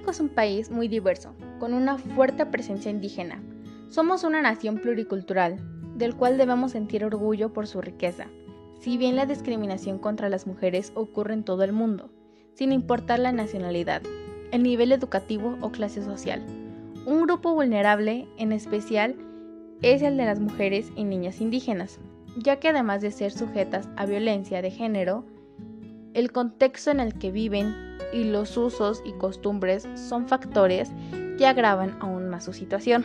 México es un país muy diverso, con una fuerte presencia indígena. Somos una nación pluricultural, del cual debemos sentir orgullo por su riqueza, si bien la discriminación contra las mujeres ocurre en todo el mundo, sin importar la nacionalidad, el nivel educativo o clase social. Un grupo vulnerable, en especial, es el de las mujeres y niñas indígenas, ya que además de ser sujetas a violencia de género, el contexto en el que viven y los usos y costumbres son factores que agravan aún más su situación.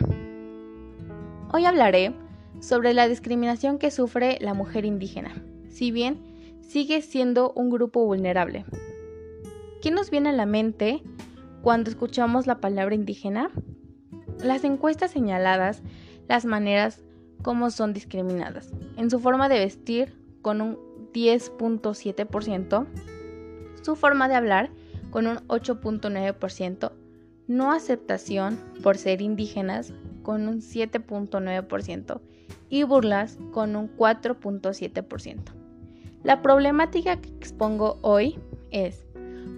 Hoy hablaré sobre la discriminación que sufre la mujer indígena, si bien sigue siendo un grupo vulnerable. ¿Qué nos viene a la mente cuando escuchamos la palabra indígena? Las encuestas señaladas, las maneras como son discriminadas, en su forma de vestir con un 10.7%, su forma de hablar con un 8.9%, no aceptación por ser indígenas con un 7.9% y burlas con un 4.7%. La problemática que expongo hoy es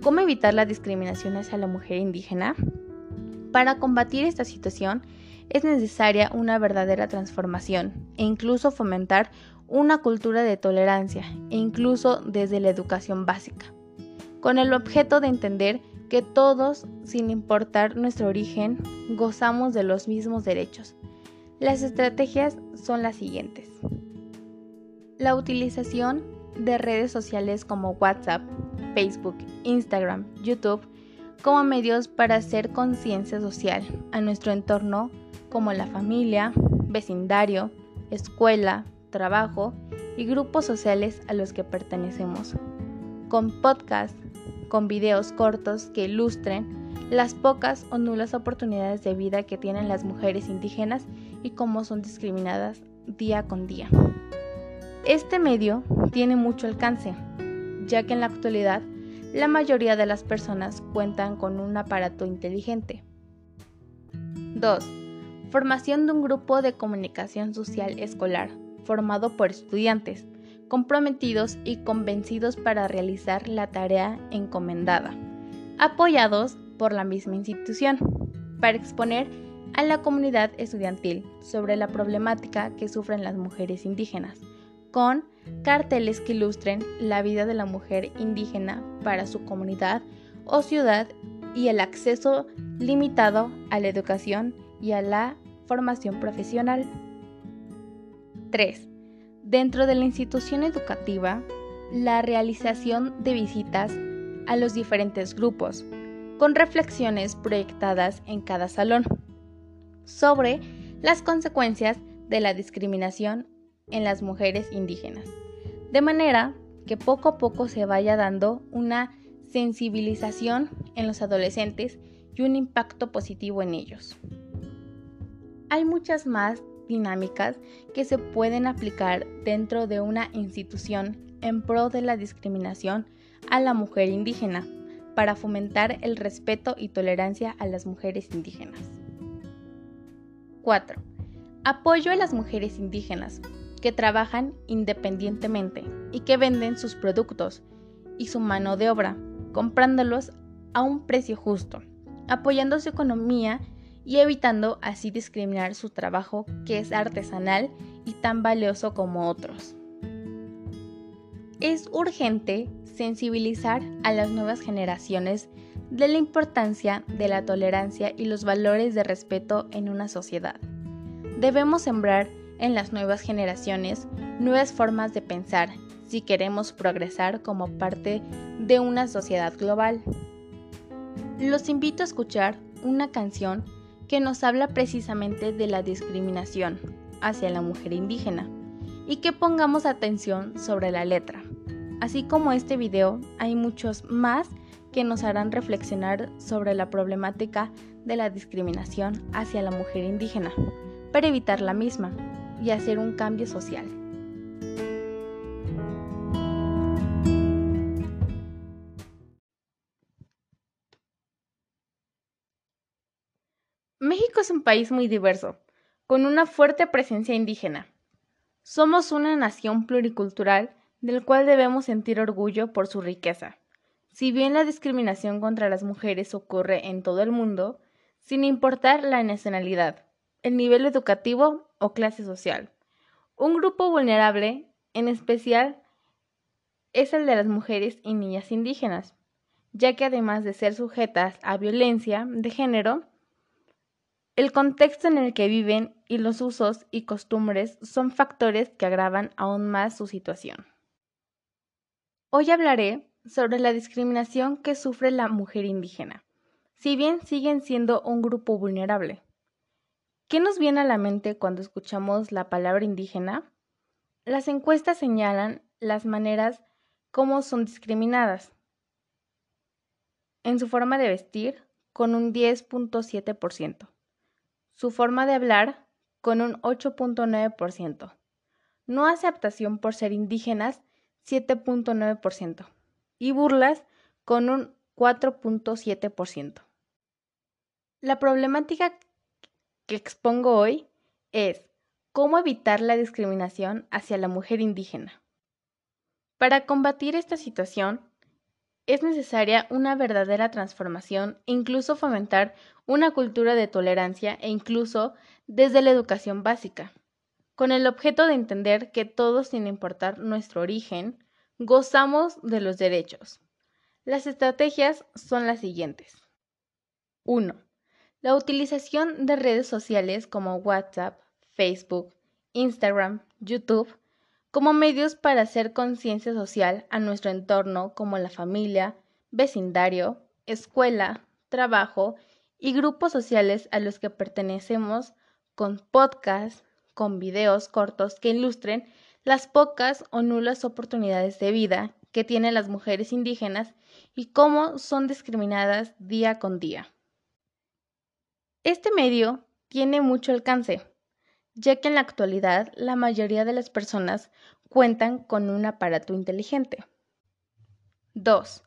cómo evitar la discriminación hacia la mujer indígena. Para combatir esta situación es necesaria una verdadera transformación e incluso fomentar una cultura de tolerancia e incluso desde la educación básica con el objeto de entender que todos, sin importar nuestro origen, gozamos de los mismos derechos. Las estrategias son las siguientes. La utilización de redes sociales como WhatsApp, Facebook, Instagram, YouTube como medios para hacer conciencia social a nuestro entorno como la familia, vecindario, escuela, trabajo y grupos sociales a los que pertenecemos. Con podcasts, con videos cortos que ilustren las pocas o nulas oportunidades de vida que tienen las mujeres indígenas y cómo son discriminadas día con día. Este medio tiene mucho alcance, ya que en la actualidad la mayoría de las personas cuentan con un aparato inteligente. 2. Formación de un grupo de comunicación social escolar, formado por estudiantes, comprometidos y convencidos para realizar la tarea encomendada, apoyados por la misma institución, para exponer a la comunidad estudiantil sobre la problemática que sufren las mujeres indígenas, con carteles que ilustren la vida de la mujer indígena para su comunidad o ciudad y el acceso limitado a la educación y a la formación profesional. 3 Dentro de la institución educativa, la realización de visitas a los diferentes grupos, con reflexiones proyectadas en cada salón, sobre las consecuencias de la discriminación en las mujeres indígenas, de manera que poco a poco se vaya dando una sensibilización en los adolescentes y un impacto positivo en ellos. Hay muchas más dinámicas que se pueden aplicar dentro de una institución en pro de la discriminación a la mujer indígena para fomentar el respeto y tolerancia a las mujeres indígenas. 4. Apoyo a las mujeres indígenas que trabajan independientemente y que venden sus productos y su mano de obra, comprándolos a un precio justo, apoyando su economía y evitando así discriminar su trabajo que es artesanal y tan valioso como otros. Es urgente sensibilizar a las nuevas generaciones de la importancia de la tolerancia y los valores de respeto en una sociedad. Debemos sembrar en las nuevas generaciones nuevas formas de pensar si queremos progresar como parte de una sociedad global. Los invito a escuchar una canción que nos habla precisamente de la discriminación hacia la mujer indígena y que pongamos atención sobre la letra. Así como este video, hay muchos más que nos harán reflexionar sobre la problemática de la discriminación hacia la mujer indígena, para evitar la misma y hacer un cambio social. México es un país muy diverso, con una fuerte presencia indígena. Somos una nación pluricultural del cual debemos sentir orgullo por su riqueza, Si bien la discriminación contra las mujeres ocurre en todo el mundo, sin importar la nacionalidad, el nivel educativo o clase social, un grupo vulnerable, en especial, es el de las mujeres y niñas indígenas, ya que además de ser sujetas a violencia de género, el contexto en el que viven y los usos y costumbres son factores que agravan aún más su situación. Hoy hablaré sobre la discriminación que sufre la mujer indígena, si bien siguen siendo un grupo vulnerable. ¿Qué nos viene a la mente cuando escuchamos la palabra indígena? Las encuestas señalan las maneras como son discriminadas. En su forma de vestir, con un 10.7% su forma de hablar con un 8.9%, no aceptación por ser indígenas 7.9% y burlas con un 4.7%. La problemática que expongo hoy es cómo evitar la discriminación hacia la mujer indígena. Para combatir esta situación, es necesaria una verdadera transformación e incluso fomentar una cultura de tolerancia e incluso desde la educación básica, con el objeto de entender que todos, sin importar nuestro origen, gozamos de los derechos. Las estrategias son las siguientes. 1. La utilización de redes sociales como WhatsApp, Facebook, Instagram, YouTube como medios para hacer conciencia social a nuestro entorno como la familia, vecindario, escuela, trabajo y grupos sociales a los que pertenecemos con podcasts, con videos cortos que ilustren las pocas o nulas oportunidades de vida que tienen las mujeres indígenas y cómo son discriminadas día con día. Este medio tiene mucho alcance, ya que en la actualidad la mayoría de las personas cuentan con un aparato inteligente. 2.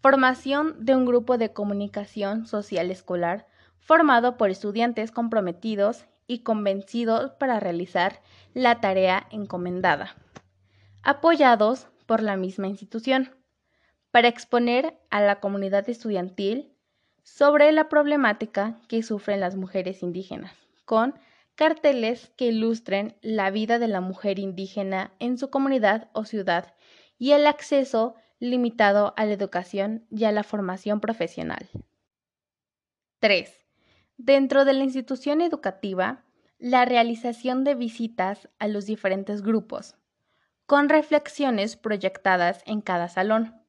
Formación de un grupo de comunicación social escolar formado por estudiantes comprometidos y convencidos para realizar la tarea encomendada, apoyados por la misma institución, para exponer a la comunidad estudiantil sobre la problemática que sufren las mujeres indígenas, con carteles que ilustren la vida de la mujer indígena en su comunidad o ciudad y el acceso limitado a la educación y a la formación profesional. 3. Dentro de la institución educativa, la realización de visitas a los diferentes grupos, con reflexiones proyectadas en cada salón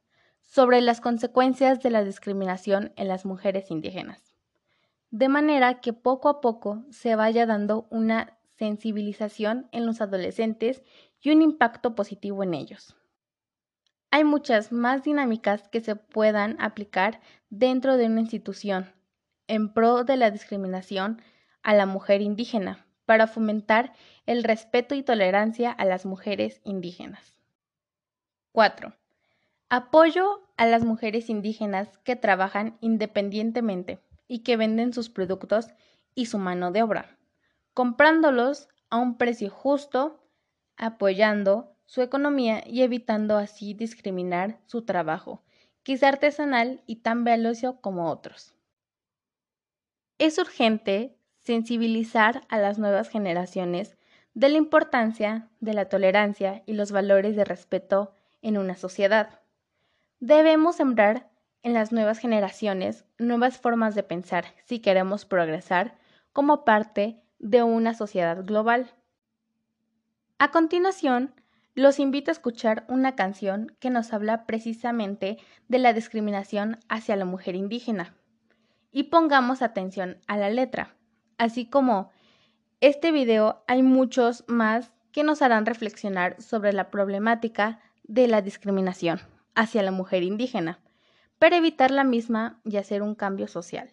sobre las consecuencias de la discriminación en las mujeres indígenas de manera que poco a poco se vaya dando una sensibilización en los adolescentes y un impacto positivo en ellos. Hay muchas más dinámicas que se puedan aplicar dentro de una institución en pro de la discriminación a la mujer indígena para fomentar el respeto y tolerancia a las mujeres indígenas. 4. Apoyo a las mujeres indígenas que trabajan independientemente y que venden sus productos y su mano de obra, comprándolos a un precio justo, apoyando su economía y evitando así discriminar su trabajo, que es artesanal y tan valioso como otros. Es urgente sensibilizar a las nuevas generaciones de la importancia de la tolerancia y los valores de respeto en una sociedad. Debemos sembrar en las nuevas generaciones nuevas formas de pensar si queremos progresar como parte de una sociedad global. A continuación, los invito a escuchar una canción que nos habla precisamente de la discriminación hacia la mujer indígena. Y pongamos atención a la letra, así como este video hay muchos más que nos harán reflexionar sobre la problemática de la discriminación hacia la mujer indígena para evitar la misma y hacer un cambio social.